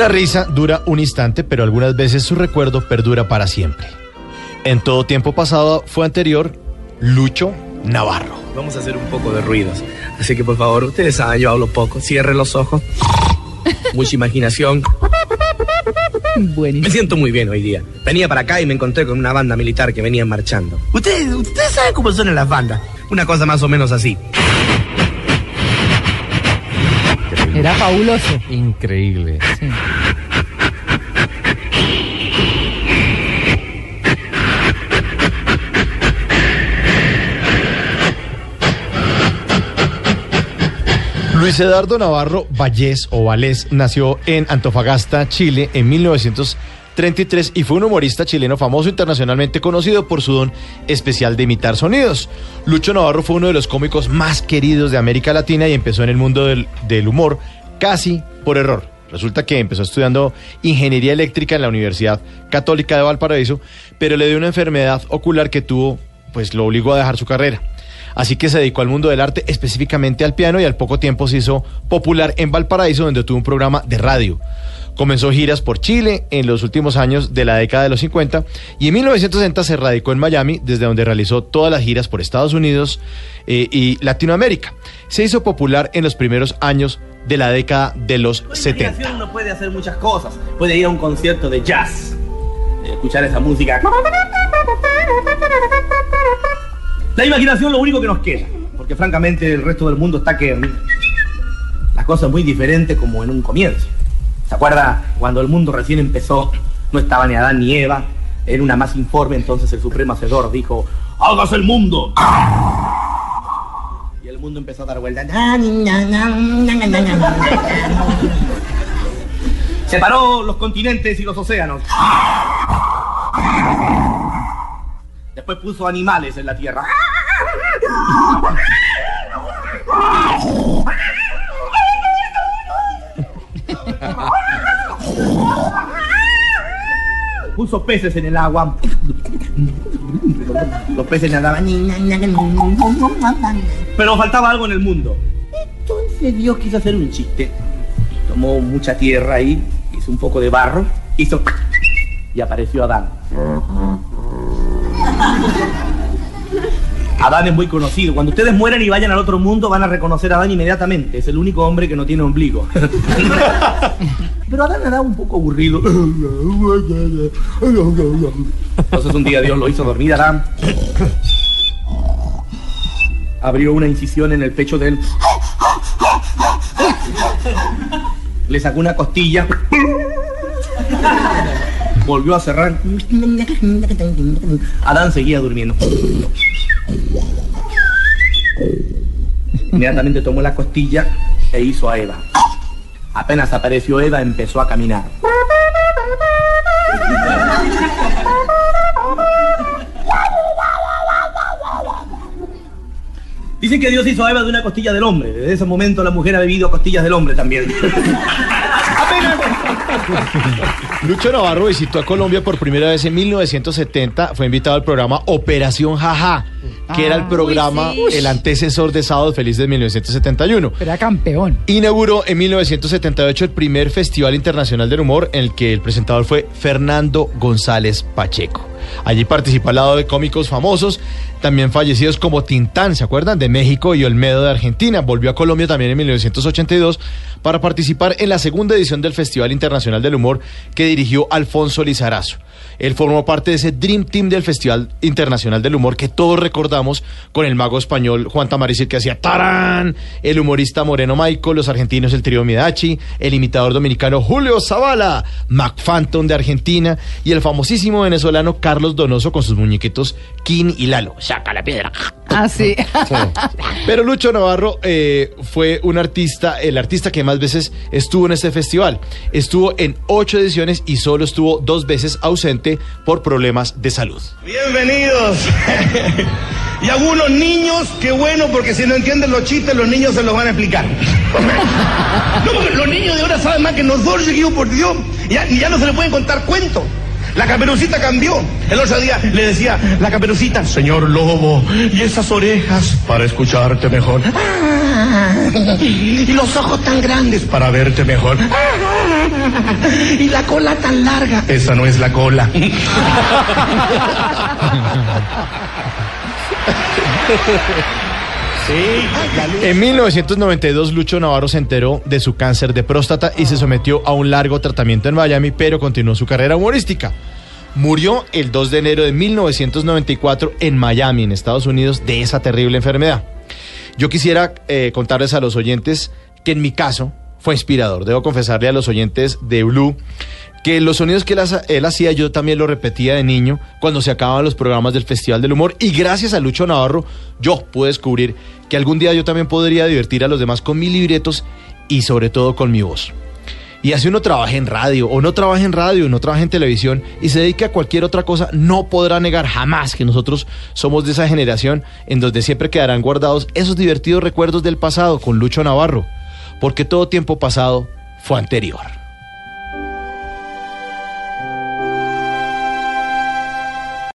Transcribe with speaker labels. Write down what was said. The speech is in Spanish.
Speaker 1: Una risa dura un instante, pero algunas veces su recuerdo perdura para siempre. En todo tiempo pasado fue anterior Lucho Navarro.
Speaker 2: Vamos a hacer un poco de ruidos. Así que por favor, ustedes saben, yo hablo poco. Cierren los ojos. Mucha imaginación.
Speaker 3: Buenísimo.
Speaker 2: Me siento muy bien hoy día. Venía para acá y me encontré con una banda militar que venía marchando. Ustedes, ustedes saben cómo son las bandas. Una cosa más o menos así.
Speaker 3: Era fabuloso.
Speaker 4: Increíble.
Speaker 3: Sí.
Speaker 1: Luis Eduardo Navarro Vallés o Vallés nació en Antofagasta, Chile, en 1933 y fue un humorista chileno famoso internacionalmente conocido por su don especial de imitar sonidos. Lucho Navarro fue uno de los cómicos más queridos de América Latina y empezó en el mundo del, del humor casi por error. Resulta que empezó estudiando ingeniería eléctrica en la Universidad Católica de Valparaíso, pero le dio una enfermedad ocular que tuvo, pues lo obligó a dejar su carrera. Así que se dedicó al mundo del arte, específicamente al piano, y al poco tiempo se hizo popular en Valparaíso, donde tuvo un programa de radio. Comenzó giras por Chile en los últimos años de la década de los 50 y en 1960 se radicó en Miami, desde donde realizó todas las giras por Estados Unidos eh, y Latinoamérica. Se hizo popular en los primeros años de la década de los 70.
Speaker 2: Uno puede hacer muchas cosas. Puede ir a un concierto de jazz, escuchar esa música. La imaginación lo único que nos queda, porque francamente el resto del mundo está que las cosas muy diferentes como en un comienzo. ¿Se acuerda cuando el mundo recién empezó? No estaba ni Adán ni Eva, era una más informe, entonces el Supremo Hacedor dijo, ¡hágase el mundo! Y el mundo empezó a dar vueltas. Separó los continentes y los océanos. Después puso animales en la tierra. Puso peces en el agua. Los peces nadaban. Pero faltaba algo en el mundo. Entonces Dios quiso hacer un chiste. Tomó mucha tierra ahí, hizo un poco de barro, hizo y apareció Adán. Adán es muy conocido. Cuando ustedes mueran y vayan al otro mundo, van a reconocer a Adán inmediatamente. Es el único hombre que no tiene ombligo. Pero Adán era un poco aburrido. Entonces un día Dios lo hizo dormir Adán. Abrió una incisión en el pecho de él. Le sacó una costilla. Volvió a cerrar. Adán seguía durmiendo. Inmediatamente tomó la costilla e hizo a Eva. Apenas apareció Eva, empezó a caminar. Dicen que Dios hizo a Eva de una costilla del hombre. Desde ese momento la mujer ha bebido costillas del hombre también.
Speaker 1: Lucho Navarro visitó a Colombia por primera vez en 1970. Fue invitado al programa Operación Jaja, que era el programa,
Speaker 3: sí.
Speaker 1: el antecesor de Sábado Feliz de 1971.
Speaker 3: Era campeón.
Speaker 1: Inauguró en 1978 el primer Festival Internacional del Humor, en el que el presentador fue Fernando González Pacheco. Allí participó al lado de cómicos famosos, también fallecidos como Tintán, ¿se acuerdan? De México y Olmedo de Argentina. Volvió a Colombia también en 1982 para participar en la segunda edición del Festival Internacional del Humor que dirigió Alfonso Lizarazo. Él formó parte de ese Dream Team del Festival Internacional del Humor que todos recordamos con el mago español Juan Tamariz que hacía ¡Tarán! El humorista Moreno Michael, los argentinos el trío Midachi, el imitador dominicano Julio Zavala, Mac Phantom de Argentina y el famosísimo venezolano Carlos Donoso con sus muñequitos Kin y Lalo. ¡Saca la piedra!
Speaker 3: Ah, sí.
Speaker 1: Pero Lucho Navarro eh, fue un artista, el artista que más veces estuvo en este festival. Estuvo en ocho ediciones y solo estuvo dos veces ausente por problemas de salud.
Speaker 5: Bienvenidos. y algunos niños, qué bueno, porque si no entienden los chistes, los niños se los van a explicar. no, porque los niños de ahora saben más que nosotros, chiquillos, por Dios. Ya, y ya no se les pueden contar cuentos. La caperucita cambió. El otro día le decía la caperucita, señor lobo, y esas orejas para escucharte mejor. Y los ojos tan grandes para verte mejor. Y la cola tan larga. Esa no es la cola.
Speaker 1: En 1992, Lucho Navarro se enteró de su cáncer de próstata y se sometió a un largo tratamiento en Miami, pero continuó su carrera humorística. Murió el 2 de enero de 1994 en Miami, en Estados Unidos, de esa terrible enfermedad. Yo quisiera eh, contarles a los oyentes que en mi caso fue inspirador. Debo confesarle a los oyentes de Blue que los sonidos que él, hacía yo también lo repetía de niño cuando se acababan los programas del Festival del Humor y gracias a Lucho Navarro yo pude descubrir que algún día yo también podría divertir a los demás con mis libretos y sobre todo con mi voz. Y así uno trabaja en radio o no trabaja en radio, no trabaja en televisión y se dedica a cualquier otra cosa, no podrá negar jamás que nosotros somos de esa generación en donde siempre quedarán guardados esos divertidos recuerdos del pasado con Lucho Navarro, porque todo tiempo pasado fue anterior.